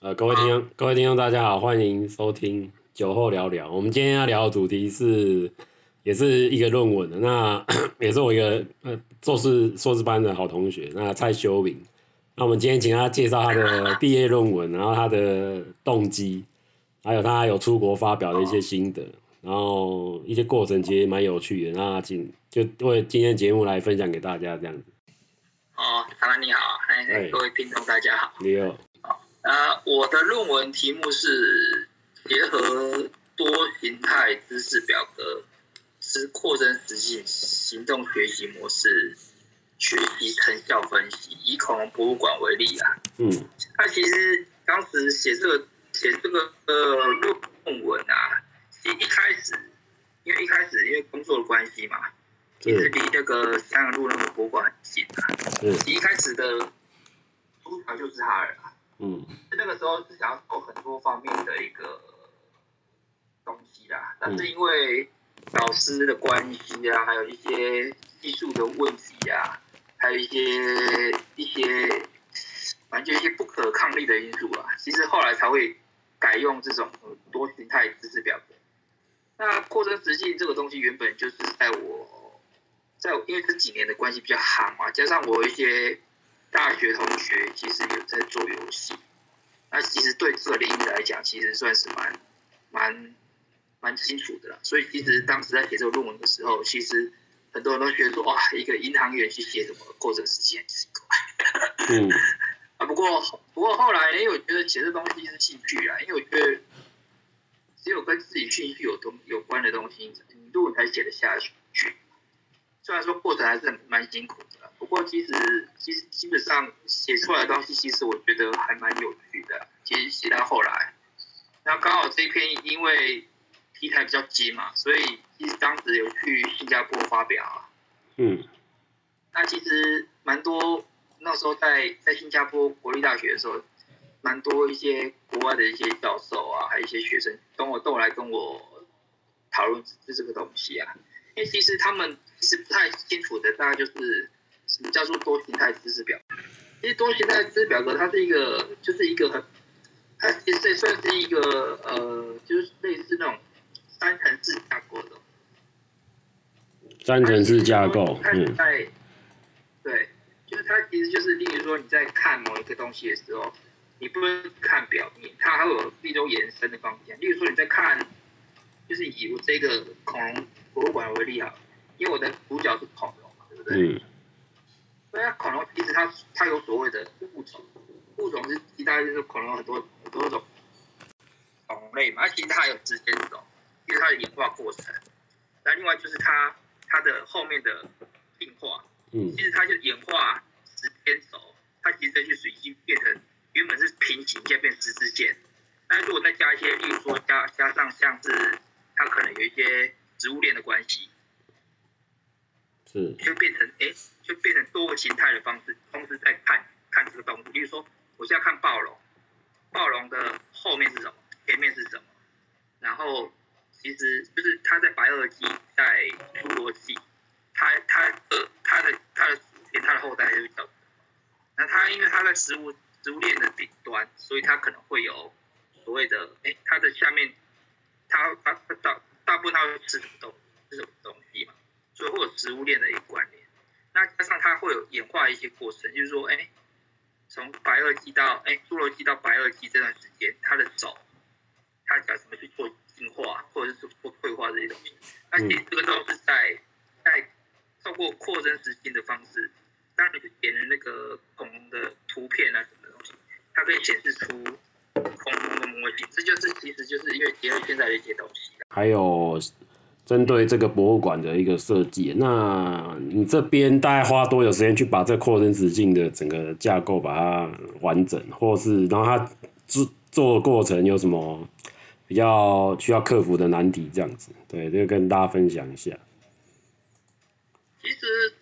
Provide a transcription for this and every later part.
呃，各位听众，各位听众，大家好，欢迎收听酒后聊聊。我们今天要聊的主题是，也是一个论文的，那 也是我一个呃硕士硕士班的好同学，那蔡修明。那我们今天请他介绍他的毕业论文，然后他的动机，还有他有出国发表的一些心得，然后一些过程其实蛮有趣的。那请就为今天节目来分享给大家这样子。哦，唐兰你好，哎，各位听众大家好。你好。呃，我的论文题目是结合多形态知识表格之扩增实性行动学习模式学习成效分析，以恐龙博物馆为例啊。嗯。他其实当时写这个写这个呃论文啊，其实一开始因为一开始因为工作的关系嘛，其实离那个香港路那个博物馆很近啊。嗯。一开始的出条就是它了。嗯，那个时候是想要做很多方面的一个东西啦，但是因为老师的关系啊，还有一些技术的问题啊，还有一些一些，反正就一些不可抗力的因素啊，其实后来才会改用这种多形态知识表格。那扩增实际这个东西原本就是在我，在我因为这几年的关系比较好嘛，加上我一些。大学同学其实有在做游戏，那其实对这个领域来讲，其实算是蛮蛮蛮清楚的啦。所以其实当时在写这个论文的时候，其实很多人都觉得说，哇，一个银行员去写什么扩增实境很奇怪。嗯。啊，不过不过后来，因为我觉得写这东西是兴趣啊，因为我觉得只有跟自己兴趣有东有关的东西，你论文才写得下去。虽然说过程还是蛮辛苦的，不过其实其实基本上写出来的东西，其实我觉得还蛮有趣的。其实写到后来，然后刚好这一篇因为题材比较接嘛，所以其实当时有去新加坡发表。啊嗯。那其实蛮多，那时候在在新加坡国立大学的时候，蛮多一些国外的一些教授啊，还有一些学生，跟我都来跟我讨论这这个东西啊。因为其实他们其实不太清楚的，大概就是什么叫做多形态知识表。其实多形态知识表格，它是一个，就是一个很，它其实算是一个呃，就是类似那种三层式架构的。三层式架构，嗯。在，对，就是它其实就是，例如说你在看某一个东西的时候，你不能看表面，它还有一种延伸的方向。例如说你在看。就是以我这个恐龙博物馆为例啊，因为我的主角是恐龙嘛，对不对？嗯。所以恐龙其实它它有所谓的物种，物种是其他就是恐龙很多很多种种类嘛，而其实它有直接这种，因为它的演化过程。那另外就是它它的后面的进化，嗯，其实它就演化时间轴，它其实就是已经变成原本是平行线变十字线，那如果再加一些，例如说加加上像是它可能有一些植物链的关系，是就变成哎、就变成多个形态的方式，同时在看看这个动物。比如说，我现在看暴龙，暴龙的后面是什么？前面是什么？然后其实就是它在白垩纪，在侏罗纪，它它呃它的它的祖先，它的后代就是叫。那它因为它在食物食物链的顶端，所以它可能会有所谓的哎、它的下面。它它它大大部分它会吃什么东吃什么东西嘛，所以会有食物链的一个关联。那加上它会有演化一些过程，就是说，哎，从白垩纪到哎侏罗纪到白垩纪这段时间，它的藻，它讲怎么去做进化，或者是做退化这些东西。那其实这个都是在在透过扩增实境的方式，当你去点了那个恐龙的图片啊什么东西，它可以显示出。恐龙的模型，这就是其实就是因为结合现在的一些东西。还有针对这个博物馆的一个设计，那你这边大概花多久时间去把这个扩增实境的整个架构把它完整，或是然后它制作的过程有什么比较需要克服的难题？这样子，对，这个跟大家分享一下。其实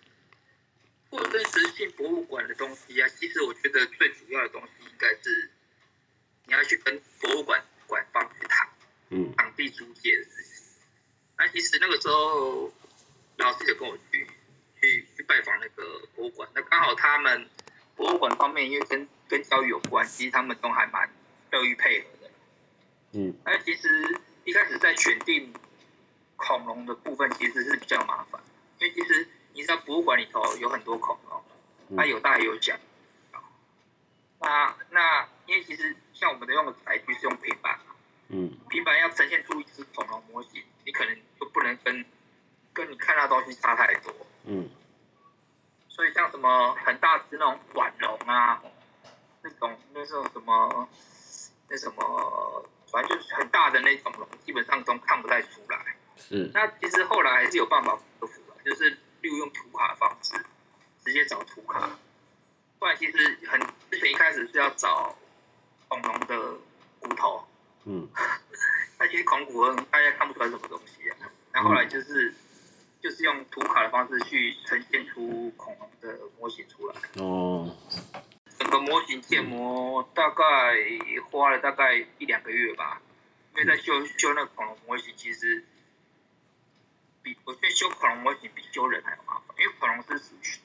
扩增实境博物馆的东西啊，其实我觉得最主要的东西应该是。你要去跟博物馆馆方去谈，嗯，场地租借的事情。那其实那个时候，老师有跟我去去去拜访那个博物馆，那刚好他们博物馆方面因为跟跟教育有关，其实他们都还蛮乐于配合的。嗯。那其实一开始在选定恐龙的部分，其实是比较麻烦，因为其实你知道博物馆里头有很多恐龙，它有大有小。嗯、那那因为其实像我们的用的载具是用平板，嗯，平板要呈现出一只恐龙模型，你可能就不能跟跟你看到的东西差太多。嗯。所以像什么很大只那种腕龙啊，那种那种什么那什么，反正就是很大的那种龙，基本上都看不太出来。是。那其实后来还是有办法克服的，就是利用图卡的方式，直接找图卡。不然其实很之前一开始是要找恐龙的骨头。嗯。那其实恐龙骨头大家看不出来什么东西啊。然后后来就是。嗯就是用图卡的方式去呈现出恐龙的模型出来。哦。整个模型建模大概花了大概一两个月吧，因为在修修那个恐龙模型，其实比我觉得修恐龙模型比修人还要麻烦，因为恐龙是属于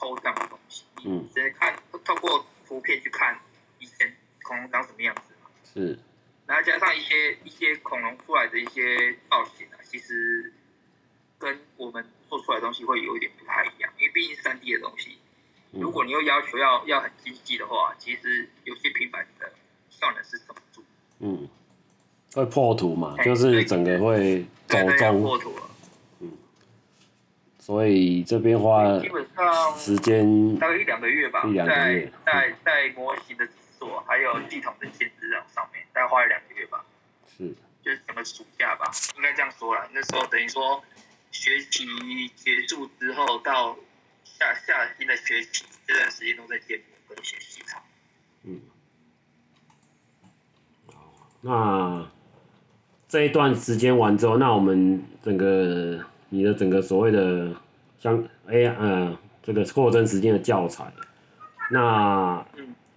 抽象的东西，你直接看透过图片去看以前恐龙长什么样子嘛。是。然后加上一些一些恐龙出来的一些造型啊，其实。跟我们做出来的东西会有一点不太一样，因为毕竟三 D 的东西，如果你又要求要要很精细的话，其实有些平板的效能是撑不住。嗯，会破图嘛，就是整个会走中。破图了。嗯。所以这边花基本上时间大概一两个月吧，一两个月在在在模型的制作还有系统的建置上面，大概花了两个月吧。是。就是整个暑假吧，应该这样说啦。那时候等于说。学期结束之后，到下下新的学期这段时间都在建模跟学习它。嗯。那这一段时间完之后，那我们整个你的整个所谓的像 AI 呃这个扩增时间的教材，那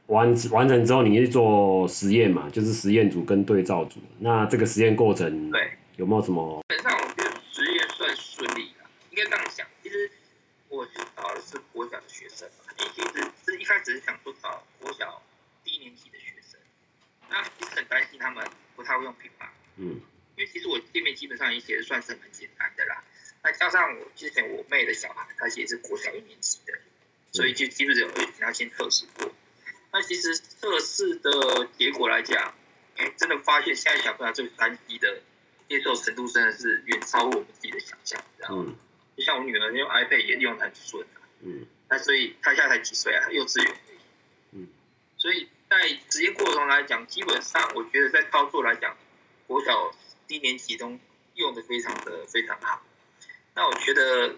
完完成之后，你去做实验嘛？就是实验组跟对照组。那这个实验过程对有没有什么？基本上我觉得实验算顺利啦，应该这样想。其实我找的是国小的学生，你其实是一开始是想说找国小低年级的学生，那其实很担心他们不太会用平板，嗯，因为其实我界面基本上已经写的算是很简单的啦，那加上我之前我妹的小孩，他其实是国小一年级的，所以就基本上有要先测试过，那其实测试的结果来讲，哎、欸，真的发现现在小朋友这个三 D 的接受程度真的是远超过我们自己的想象，知道吗？嗯、就像我女儿用 iPad 也用得很顺。嗯，那所以她现在才几岁啊？幼稚园。嗯，所以在职业过程中来讲，基本上我觉得在操作来讲，国小低年级中用的非常的非常好。那我觉得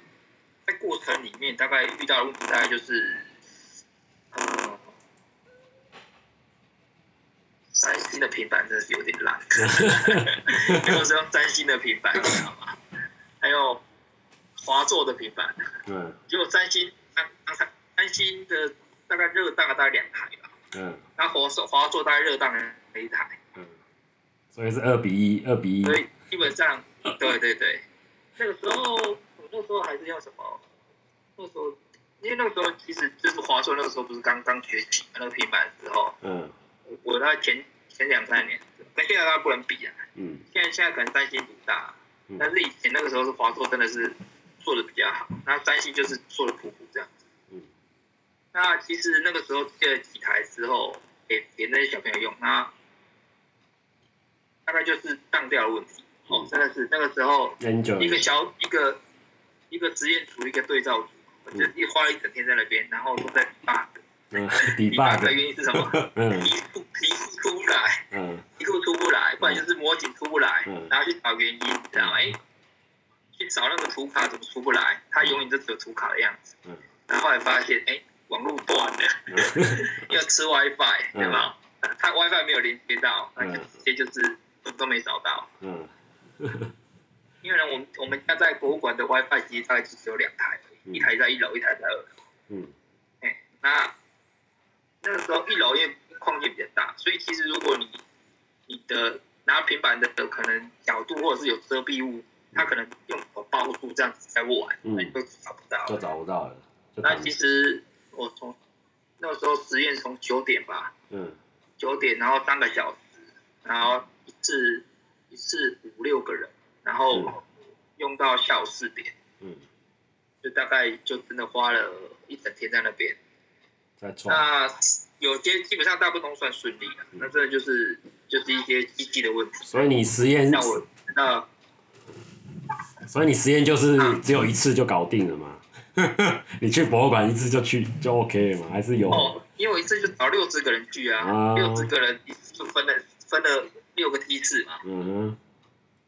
在过程里面大概遇到的问题大概就是，呃，三星的平板真的是有点烂，因为我是用三星的平板，你知道吗？还有。华硕的平板，嗯，结果三星，三三三星的大概热大概两台吧，嗯，然后华硕华硕大概热当了一台，嗯，所以是二比一，二比一，所以基本上，对对对，那个时候，我那时候还是要什么？那时候，因为那个时候其实就是华硕那个时候不是刚刚崛起那个平板的时候，嗯，我大概前前两三年，跟现在大概不能比啊，嗯，现在现在可能三星独大，但是以前那个时候是华硕真的是。做的比较好，那三星就是做的普普这样子。嗯，那其实那个时候借了几台之后，给给那些小朋友用，那大概就是当掉的问题。哦，真的是那个时候，一个小一个一个实验组，一个对照组，我就一花了一整天在那边，然后都在，debug 的原因是什么？嗯，题库题库出不来，嗯，一路出不来，不然就是模型出不来，嗯然后去找原因，知道吗哎。去找那个图卡怎么出不来？它永远就只有图卡的样子。嗯。然后后来发现，哎、欸，网络断了，要吃 WiFi，对吧？它 WiFi 没有连接到，那就直接就是都都没找到。嗯。因为呢，我们我们家在博物馆的 WiFi 其实大概就只有两台，一台在一楼，一台在二楼。嗯。哎、欸，那那个时候一楼因为空间比较大，所以其实如果你你的拿平板的可能角度或者是有遮蔽物。它可能用包住这样子在玩，嗯，都找不到，就找不到了。那其实我从那时候实验从九点吧，嗯，九点，然后三个小时，然后一次一次五六个人，然后用到下午四点，嗯，就大概就真的花了一整天在那边。那有些基本上大部分都算顺利的，那这就是就是一些机器的问题。所以你实验，那我那，所以你实验就是只有一次就搞定了嘛？你去博物馆一次就去就 OK 了嘛？还是有？哦，因为我一次就找六十个人去啊，啊六十个人一次就分了分了六个梯次嘛。嗯哼。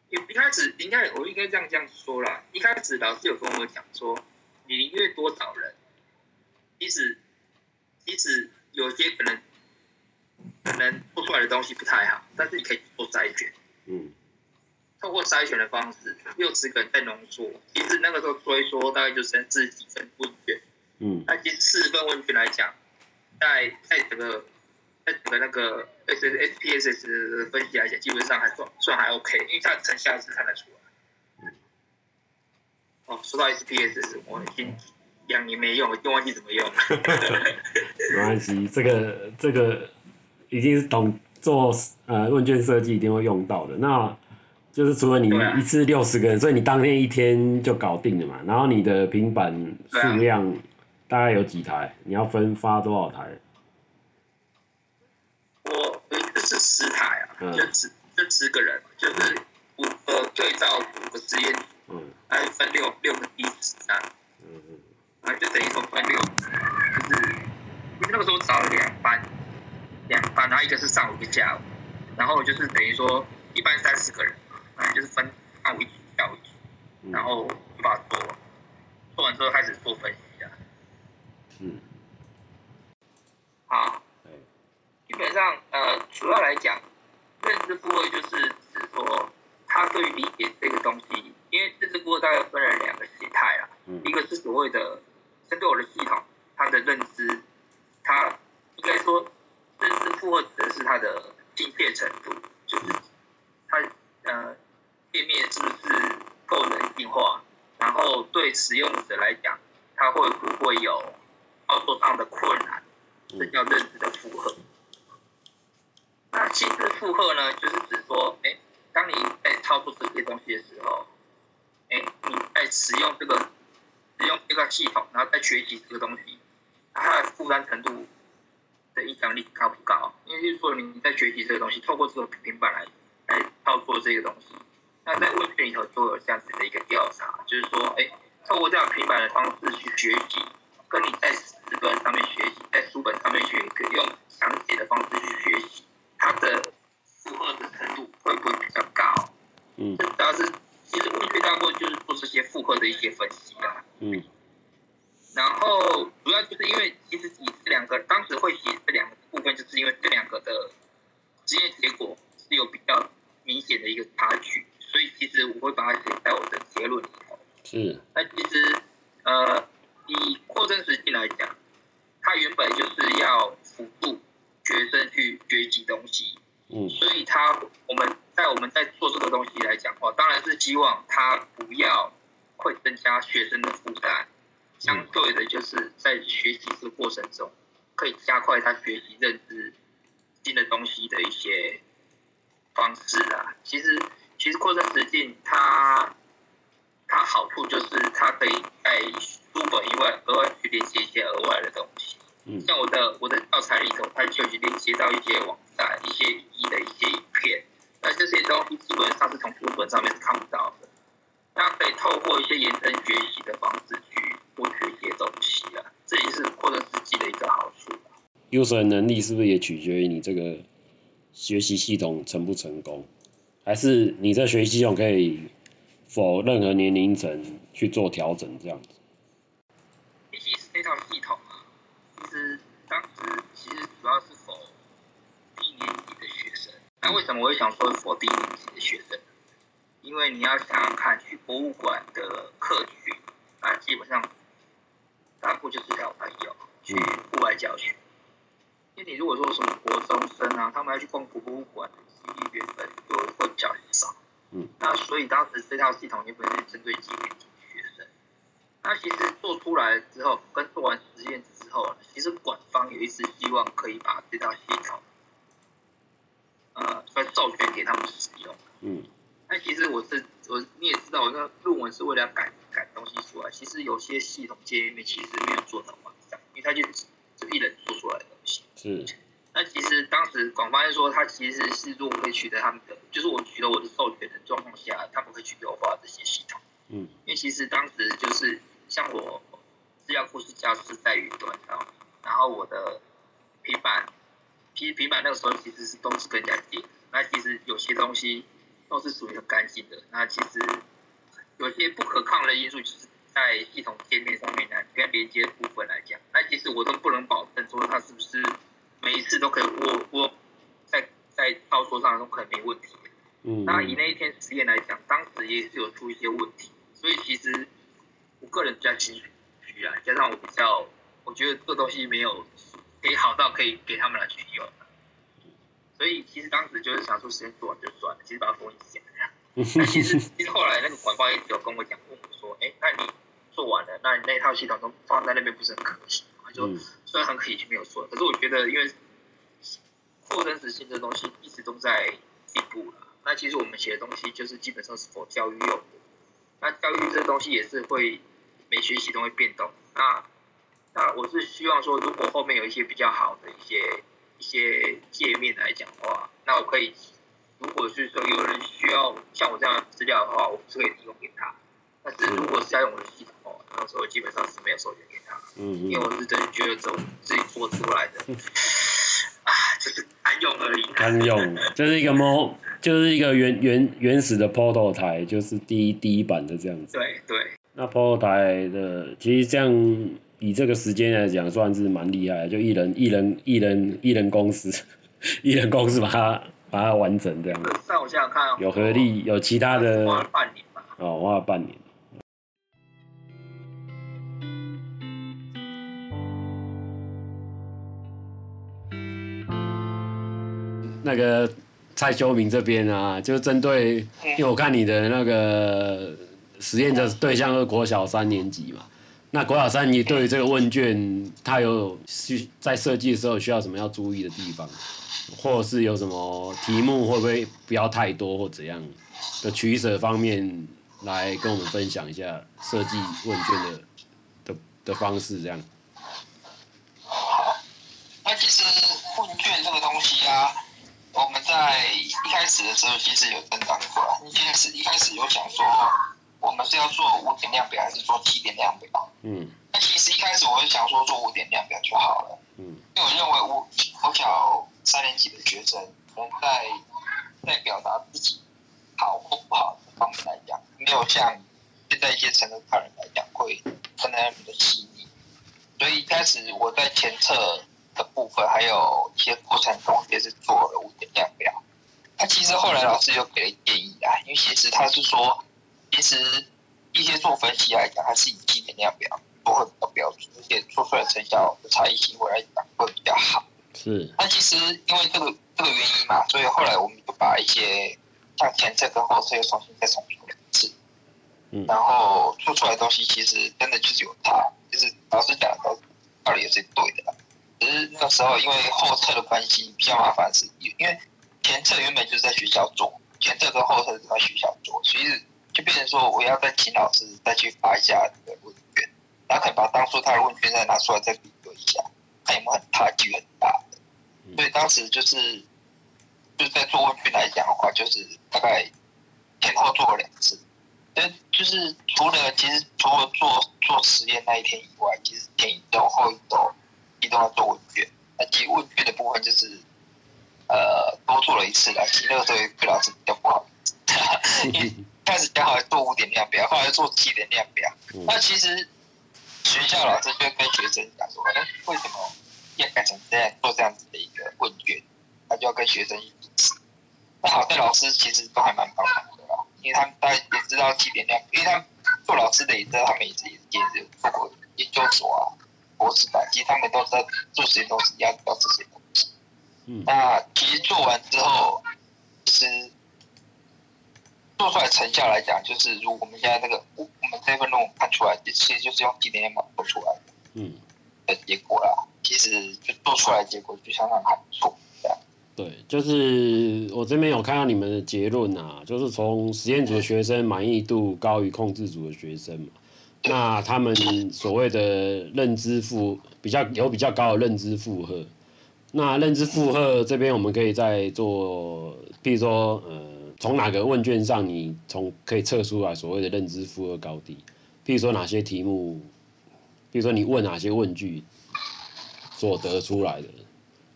一一开始应该我应该这样这样说啦，一开始老师有跟我讲说，你越多找人，其实其实有些可能可能做出来的东西不太好，但是你可以做筛选。嗯。透过筛选的方式，六十个人在浓缩。其实那个时候追说大概就剩十几份问卷。嗯。那其实四份问卷来讲，在在整个在整个那个 S S P S S 的分析来讲，基本上还算算还 OK，因为它成效是看得出来。嗯。哦，说到 S P S S，我已经两年没用，我已经忘记怎么用了。没关系，这个这个已经是懂做呃问卷设计一定会用到的。那就是除了你一次六十个人，啊、所以你当天一天就搞定了嘛。然后你的平板数量大概有几台？你要分发多少台？我一是十台啊，嗯、就十就十个人，就是五个对照五个实验组，嗯，还分六六个梯次啊，嗯嗯，啊就等于说分六，就是因为那个时候找了两班，两班，然后一个是上午一个下午，然后就是等于说一班三十个人。嗯，就是分上午一组，下午一组，然后就把它做完，做完之后开始做分析啊。嗯。好。基本上，呃，主要来讲，认知部位就是指说，他对于理解这个东西，因为认知负荷大概分了两个形态啊。嗯。一个是所谓的针对我的系统，它的认知，它应该说，认知负荷指的是它的精确程度，就是它呃。界面是不是够人性化？然后对使用者来讲，他会不会有操作上的困难？这叫认知的负荷。那心智负荷呢？就是指说，哎，当你在操作这些东西的时候，哎，你在使用这个使用这个系统，然后再学习这个东西，它的负担程度的影响力高不高？因为就是说你在学习这个东西，透过这个平板来来操作这个东西。那在问卷里头都有这样子的一个调查，就是说，哎，透过这样平板的方式去学习，跟你在纸本上面学习，在书本上面学习，用讲解的方式去学习，它的负荷的程度会不会比较高？嗯，这主要是其实问卷当中就是做这些负荷的一些分析啊。嗯。然后主要就是因为其实以这两个当时会写这两个部分，就是因为这两个的实验结果是有比较明显的一个差距。所以其实我会把它写在我的结论里头。是。那其实，呃，以扩增实际来讲，它原本就是要辅助学生去学习东西。嗯。所以它我们在我们在做这个东西来讲的话，当然是希望它不要会增加学生的负担，相对的就是在学习这个过程中，可以加快他学习认知新的东西的一些方式啊。其实。其实扩散实境它它好处就是它可以在书本以外额外去连接一些额外的东西。嗯。像我的我的教材里头，它就去连接到一些网站、一些一的一些影片。那这些东西基本上是从书本上面是看不到的。那可以透过一些延伸学习的方式去获取一些东西啊，这也是获得实境的一个好处。User 能力是不是也取决于你这个学习系统成不成功？还是你这学习系统可以否任何年龄层去做调整，这样子。其实这套系统啊，其实当时其实主要是否低年级的学生。那为什么我会想说否低年级的学生？因为你要想想看，去博物馆的客群，那基本上大部就是小朋友去户外教学。因为你如果说什么国中生啊，他们要去逛博物馆。原本就会比较少，嗯，那所以当时这套系统原本是针对几年级学生。那其实做出来之后，跟做完实验之后，其实馆方有一直希望可以把这套系统授权给他们使用。嗯。那其实我是我你也知道，我那论文是为了改改东西出来。其实有些系统界面其实没有做到完善，因为它就是一人做出来的东西。是。那其实当时广发是说，他其实是如果可以取得他们的，就是我取得我的授权的状况下，他们可以去优化这些系统。嗯。因为其实当时就是像我资料库是架设在云端上，然后我的平板，平平板那个时候其实是都是跟人家借。那其实有些东西。都是属于很干净的。那其实有些不可抗的因素，就是在系统界面上面来跟连接部分来讲，那其实我都不能保证说它是不是每一次都可以我我在在操作上都可能没问题。嗯。那以那一天实验来讲，当时也是有出一些问题，所以其实我个人比较心虚啊，加上我比较我觉得这东西没有可以好到可以给他们来去用。所以其实当时就是想说，时间做完就算了，其实把它封一下。那其实 其实后来那个广发也有跟我讲，问我说：“哎，那你做完了，那你那套系统都放在那边，不是很可惜吗？”就虽然很可惜没有做，可是我觉得因为扩增实性这东西一直都在进步了。那其实我们写的东西就是基本上是否教育用的。那教育这东西也是会每学期都会变动。那那我是希望说，如果后面有一些比较好的一些。一些界面来讲的话，那我可以，如果是说有人需要像我这样的资料的话，我是可以提供给他。但是如果是要用我的系统的话，那时候基本上是没有授权给他。嗯，因为我是真的觉得这种自己做出来的，啊，就是堪用而已。堪用，就是一个 mo，就是一个原原原始的 portal 台，就是第一第一版的这样子。对对。那 portal 台的其实这样。以这个时间来讲，算是蛮厉害的，就一人一人一人一人公司，一人公司把它把它完成这样子。在我想想看，有合力，有其他的。花了半年吧。哦，花了半年。那个蔡修明这边啊，就针对，因为我看你的那个实验的对象是国小三年级嘛。那郭小三，你对于这个问卷，它有需在设计的时候需要什么要注意的地方，或者是有什么题目会不会不要太多或怎样的取舍方面，来跟我们分享一下设计问卷的的的方式这样。那其实问卷这个东西啊，我们在一开始的时候其实有增长过来，一开始一开始有想说。我们是要做五点量表还是做七点量表？嗯，那其实一开始我就想说做五点量表就好了。嗯，因为我认为我国小三年级的学生，可能在在表达自己好或不好的方面来讲，没有像现在一些成人大人来讲会分得那么的细腻。所以一开始我在前测的部分，还有一些过程中也是做了五点量表。那其实后来老师又给了建议啊，因为其实他是说。其实一些做分析来讲，还是以基本量表都会比较标准，而且做出来成效的差异性会来讲会比较好。是。那其实因为这个这个原因嘛，所以后来我们就把一些像前测跟后测又重新再重做两次。嗯。然后做出来的东西其实真的就是有差，就是老师讲的道理也是对的。只是那时候因为后测的关系比较麻烦，是因为前测原本就是在学校做，前测跟后测是在学校做，所以。就变成说，我要再请老师再去发一下这个问卷，然后可以把当初他的问卷再拿出来再比对一下，看有没有很差距很大的。所以当时就是就是在做问卷来讲的话，就是大概前后做了两次。但就是除了其实除了做做实验那一天以外，其实前一周后一周一都要做问卷。那其实问卷的部分就是呃多做了一次了，其实那个时候老师比较不好意思。开始讲好做五点量表，后来做七点量表。嗯、那其实学校老师就跟学生讲说：“哎，为什么要改成这样做这样子的一个问卷？”他就要跟学生一起。那好在老师其实都还蛮帮忙的啦，因为他们大家也知道七点量，因为他们做老师的也知道他们也是也是有做过研究所啊、博士班，其实他们都知道做实验都是要要这些东西。嗯。那其实做完之后，其实。做出来成效来讲，就是如我们现在这个，我们这份论文看出来，其实就是用几点量表做出来的，嗯，的结果啦。其实就做出来的结果就相当还不错。对，就是我这边有看到你们的结论啊，就是从实验组的学生满意度高于控制组的学生嘛，那他们所谓的认知负比较有比较高的认知负荷，那认知负荷这边我们可以再做，譬如说呃，从哪个问卷上你从可以测出来所谓的认知负荷高低，比如说哪些题目，比如说你问哪些问句所得出来的。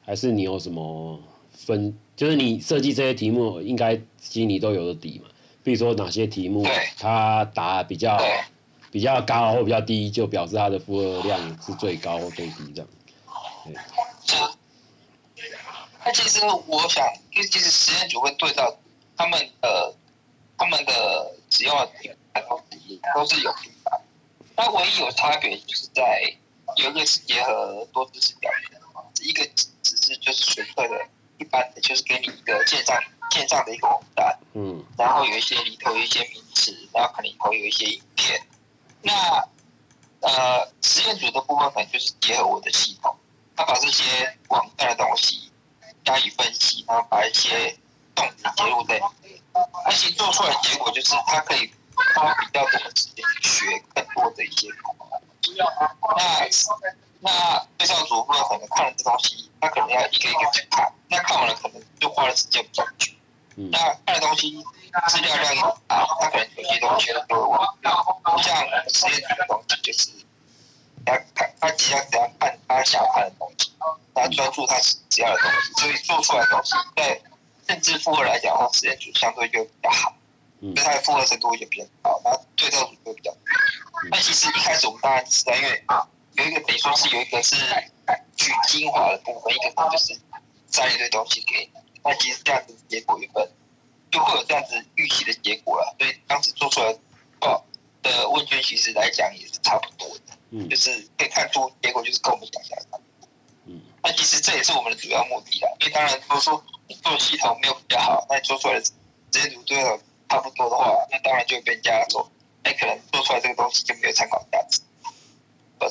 还是你有什么分？就是你设计这些题目，应该心里都有个底嘛。比如说哪些题目它答比较比较高或比较低，就表示它的负荷量是最高或最低这样。对。那其实我想，因为其实实验组会对照他们的他们的只要题都都是有平板，那唯一有差别就是在有一个是结合多知识表现的，一个只。是就是纯粹的，一般的，就是给你一个线上线上的一个网站，嗯，然后有一些里头有一些名词，然后可能里头有一些影片。那呃，实验组的部分可能就是结合我的系统，他把这些网站的东西加以分析，然后把一些动词接入在里面，而且做出来的结果就是他可以花比较多的时间去学更多的一些东西。那那对照组会可能看了这东西，他可能要一个一个去看，那看完了可能就花的时间比较久。嗯、那看的东西资料量又大，他可能有些东西都会忘掉。不像实验组的东西，就是他看他只要只要看他想要看的东西，他专注他只要的东西，所以做出来的东西在认知负荷来讲的话，实验组相对就比较好，因为它的负荷程度也比较高，然后对照组就比较低。那其实一开始我们当然知道，因为有一个等于说是有一个是取精华的部分，一个可能就是塞一堆东西给你。那其实这样子结果原本就会有这样子预期的结果了，所以当时做出来报的问卷其实来讲也是差不多的，嗯，就是可以看出结果就是跟我们想象的，嗯，那其实这也是我们的主要目的啦，因为当然如果说你做系统没有比较好，那你做出来的实验组对了差不多的话，那当然就被人家说，哎，可能做出来这个东西就没有参考价值。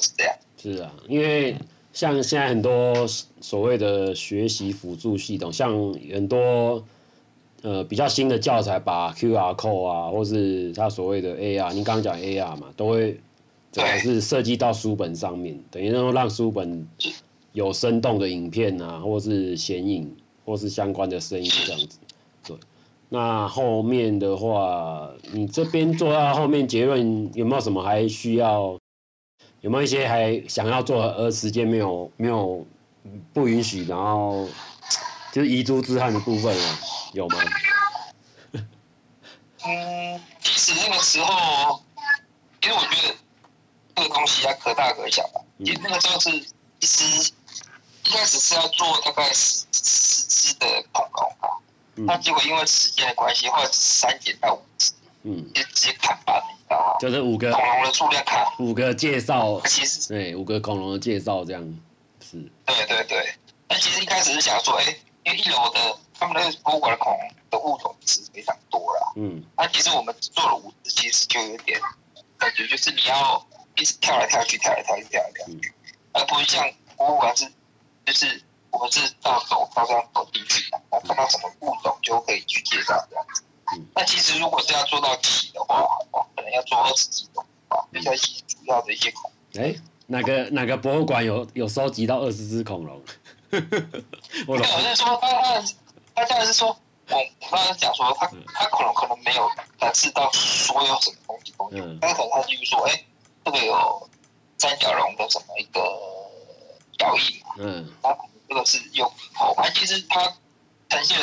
是这样。是啊，因为像现在很多所谓的学习辅助系统，像很多呃比较新的教材，把 QR code 啊，或是他所谓的 AR，你刚刚讲 AR 嘛，都会主要是设计到书本上面，等于说让书本有生动的影片啊，或是显影，或是相关的声音这样子。对，那后面的话，你这边做到后面结论有没有什么还需要？有没有一些还想要做而时间没有没有不允许，然后就是遗珠之憾的部分啊？有吗？嗯，其实那个时候，因为我觉得这个东西要可大可小吧。嗯。那个时候是其实一开始是要做大概十十只的恐龙啊，那、嗯、结果因为时间的关系，或者删减到五只，嗯，就直接砍半了。就是五个恐龙的数量砍，五个介绍，其实对五个恐龙的介绍这样，是。对对对，那其实一开始是想说，哎、欸，因为一楼的他们那个博物馆的恐龙的物种是非常多啦，嗯，那其实我们做了五只，其实就有点感觉，就是你要一直跳来跳去，跳来跳去，跳来跳去，嗯、而不是像博物馆是，就是我们是到走到这样走进去，然后看到什么物种就可以去介绍这样子。嗯、那其实如果是要做到齐的话，可能要做二十几种啊，比较主要的一些恐龙。哎、欸，哪个哪个博物馆有有收集到二十只恐龙？我老是说，他他他当然是说，我我刚才讲说，他他恐龙可能没有展示到所有什么东西都有，嗯、但可能他就是说，哎、欸，这个有三角龙的什么一个脚印嘛，嗯，他可能这个是用头，而其实它呈现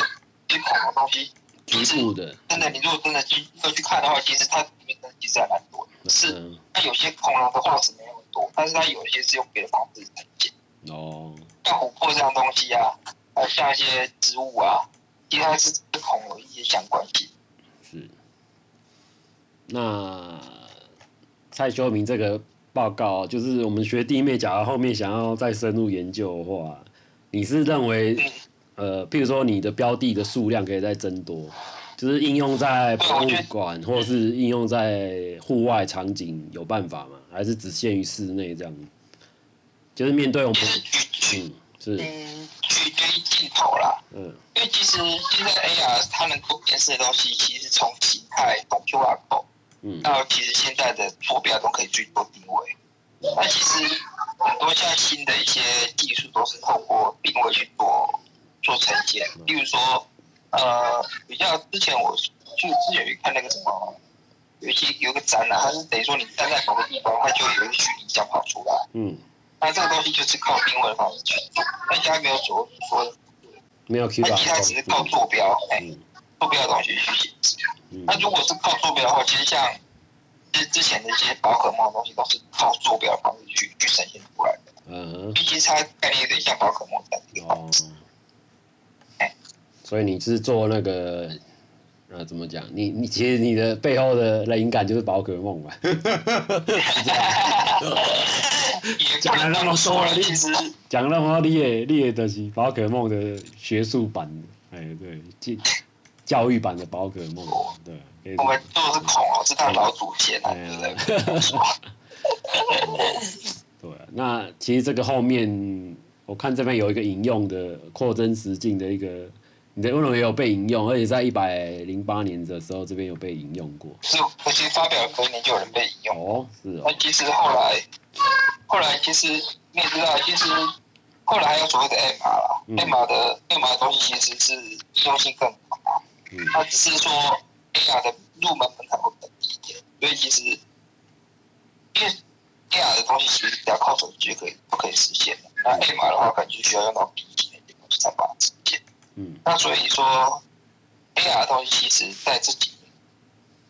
一些恐龙东西。局部的，真的，你如果真的去要去看的话，其实它里面的其实还蛮多的。嗯、是，它有些恐龙的化石没那么多，但是它有一些是用别的方式呈现。哦。像琥珀这样东西啊，还有像一些植物啊，其实它是跟恐龙有一些相关性。是。那蔡修明这个报告，就是我们学弟妹，假如后面想要再深入研究的话，你是认为？嗯呃，譬如说你的标的的数量可以再增多，就是应用在博物馆或是应用在户外场景有办法吗？还是只限于室内这样？就是面对我们，嗯，是。嗯，举于于镜头啦。嗯。因为其实现在 AR 它能够辨识的东西，其实从形态、从 QR code，嗯，到其实现在的坐标都可以去做定位。那其实很多像新的一些技术都是透过定位去做做呈现。例如说，呃，比较之前我就之前有看那个什么，有一些有个展览，它是等于说你站在某个地方，它就有一个虚拟像跑出来。嗯。那这个东西就是靠定位的方式去做，但现在没有所说。没有 QR，它其他只是靠坐标，哎、嗯，坐标的东西去显示。那、嗯、如果是靠坐标的话，其实像之之前的一些宝可梦的东西，都是靠坐标的方式去去呈现出来的。嗯，毕竟它概念有点像宝可梦这样的一个方式。哦。所以你是做那个，呃，怎么讲？你你其实你的背后的灵感就是宝可梦吧？讲了那么多了，其实讲那么多，你也你也的是宝可梦的学术版，哎，对，教教育版的宝可梦，对。我们做的是恐龙，是他老祖先啊，对不对？对，那其实这个后面，我看这边有一个引用的扩增实境的一个，你的论文也有被引用，而且在一百零八年的时候，这边有被引用过。是，其实发表隔年就有人被引用。哦，是哦。那其实后来。后来其实你也知道，其实后来还有所谓的 MR 啦，MR 的 MR 的东西其实是应用性更广，它只是说 AR 的入门门槛会更低一点，所以其实因为 AR 的东西其实只要靠手机就可以就可以实现的，那 AR 的话可能就需要用到笔记那些东西才把它实现。嗯，那所以说 AR 的东西其实在这几年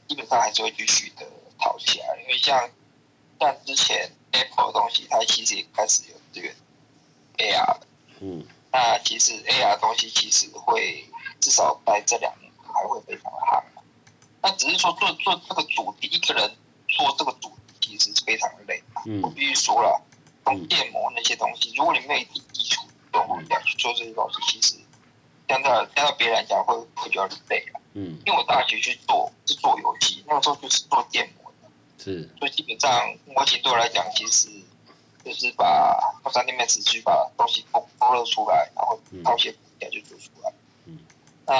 基本上还是会继续的跑起来，因为像像之前。Apple 的东西，它其实也开始有这个 AR 嗯，那其实 AR 东西其实会至少在这两年还会非常的夯。那只是说做做这个主题，一个人做这个主题其实是非常的累。嗯，我必须说了，建模那些东西，如果你没有基础，用我这样去做这些东西，其实相对相对别人来讲会会比较累了。嗯，因为我大学去做是做游戏，那个时候就是做建模。是，所以基本上模型对我来讲，其实就是把用三 D Max 去把东西勾勾勒出来，然后套些骨架就做出来。嗯，那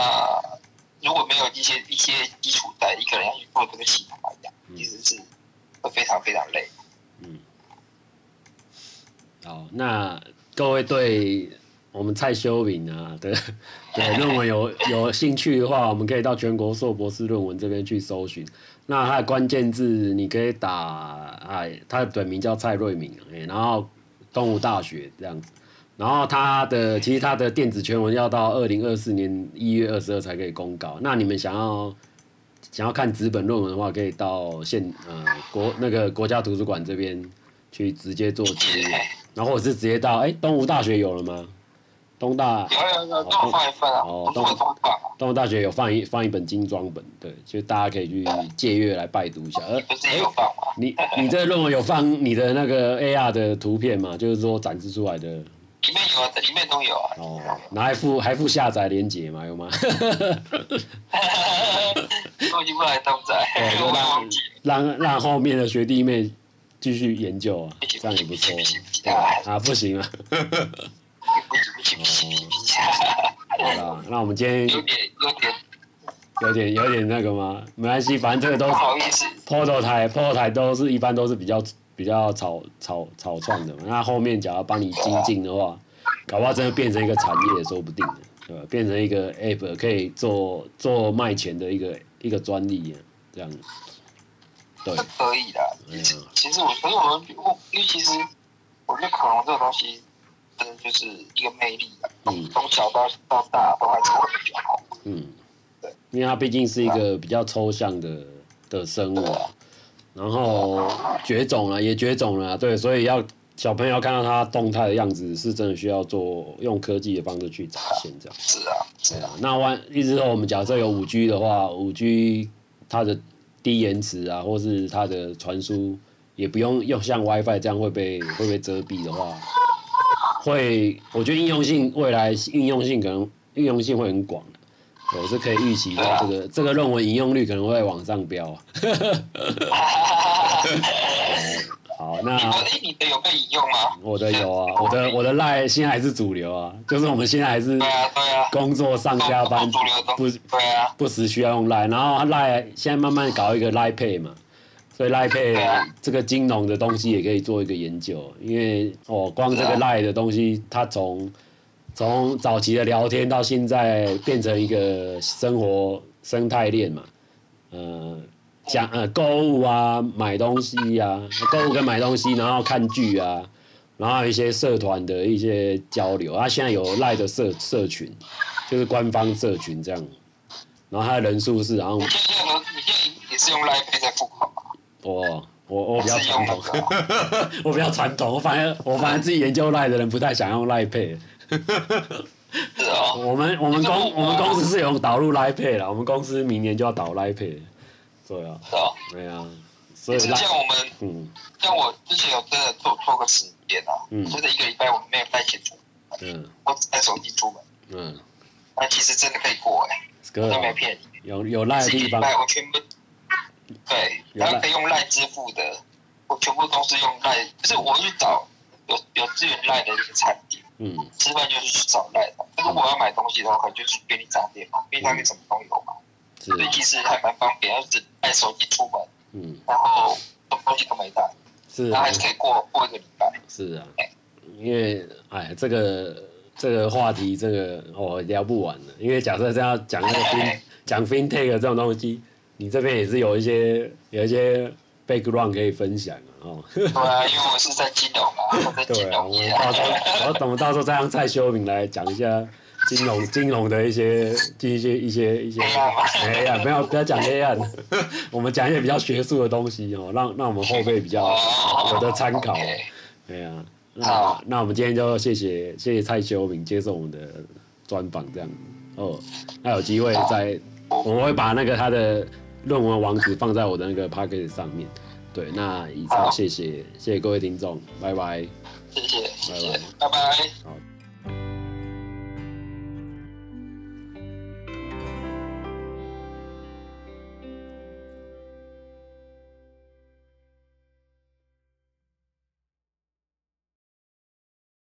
如果没有一些一些基础在，一个人要去做这个系统来讲，其实是会非常非常累。嗯，好，那各位对我们蔡修敏啊的 对论文有有兴趣的话，我们可以到全国硕博士论文这边去搜寻。那它的关键字你可以打哎，他的本名叫蔡瑞敏哎，然后东吴大学这样子，然后他的其实他的电子全文要到二零二四年一月二十二才可以公告。那你们想要想要看纸本论文的话，可以到现呃国那个国家图书馆这边去直接做资源，然后或者是直接到哎东吴大学有了吗？东大有有有，东放一份啊。哦，东东吴大学有放一放一本精装本，对，就大家可以去借阅来拜读一下。呃，你你这个论文有放你的那个 AR 的图片吗？就是说展示出来的。里面有啊，里面都有啊。哦，然后还附还附下载连接吗？有吗？都已经不来都在。让让让后面的学弟妹继续研究啊，这样也不错。啊，不行啊。好了，那我们今天有点有点有点有点那个吗？没关系，反正这个都是。不好意思。Portal 台 Portal 台都是一般都是比较比较草草草创的嘛。那后面假如帮你精进的话，搞不好真的变成一个产业也说不定的，对吧？变成一个 App 可以做做卖钱的一个一个专利，这样。对。可以的。其实我可是我们因为其实我觉得恐龙这个东西。真的就是一个魅力啊！嗯，从小到到大都还是会比较好。嗯，对，因为它毕竟是一个比较抽象的的生物，然后绝种了也绝种了，对，所以要小朋友看到它动态的样子，是真的需要做用科技的方式去展现这样。是啊，是啊。那万一直说我们假设有五 G 的话，五 G 它的低延迟啊，或是它的传输也不用用像 WiFi 这样会被会被遮蔽的话。会，我觉得应用性未来应用性可能应用性会很广，我是可以预期到这个这个论文引用率可能会往上飙。好，好，那你的哎，你的有被引用吗？我的有啊，我的我的赖现在还是主流啊，就是我们现在还是对啊对啊，工作上下班主流不对啊，不时需要用赖，然后赖现在慢慢搞一个赖 Pay 嘛，所以赖 Pay 这个金融的东西也可以做一个研究，因为哦，光这个赖的东西，它从从早期的聊天到现在变成一个生活生态链嘛，呃。讲呃购物啊，买东西啊，购物跟买东西，然后看剧啊，然后一些社团的一些交流啊。现在有赖的社社群，就是官方社群这样，然后他的人数是然后。你现在你现在也是用赖在付款吗？我我我比较传统，我比较传统，我反正我反正自己研究赖的人不太想用赖 Pay。是哦。我们我们公我们公司是有导入赖 Pay 了，我们公司明年就要导赖 Pay。对啊，是啊，对啊，所以像我们，嗯，像我之前有真的做做个实验啊，嗯，真的一个礼拜我们没有带钱出门，嗯，我只带手机出门，嗯，那其实真的可以过哎，真的没骗你，有有赖的地方，我全部，对，然后可以用赖支付的，我全部都是用赖，就是我去找有有资源赖的一个餐厅，嗯，吃饭就是去找赖的，但是我要买东西的话，可能就是便利商店嘛，便利商店什么都有嘛。所以其实还蛮方便，要是带手机出门，嗯，然后什么东西都没带，是，然后还是可以过过一个礼拜。是啊，因为哎，这个这个话题，这个哦聊不完了。因为假设这样讲那个 fin 讲 FinTech 这种东西，你这边也是有一些有一些 background 可以分享啊，哦。对啊，因为我是在金融啊，我在 金融业。到时候我等我到时候再让蔡修明来讲一下。金融 金融的一些一些一些一些黑暗，没有不要讲黑暗，我们讲一些比较学术的东西哦，让让我们后辈比较有的参考。对啊，那那我们今天就谢谢谢谢蔡修明接受我们的专访，这样哦，那有机会再我们会把那个他的论文网址放在我的那个 p a c k a g e 上面。对，那以上谢谢谢谢各位听众，拜拜，谢谢，拜拜，拜拜。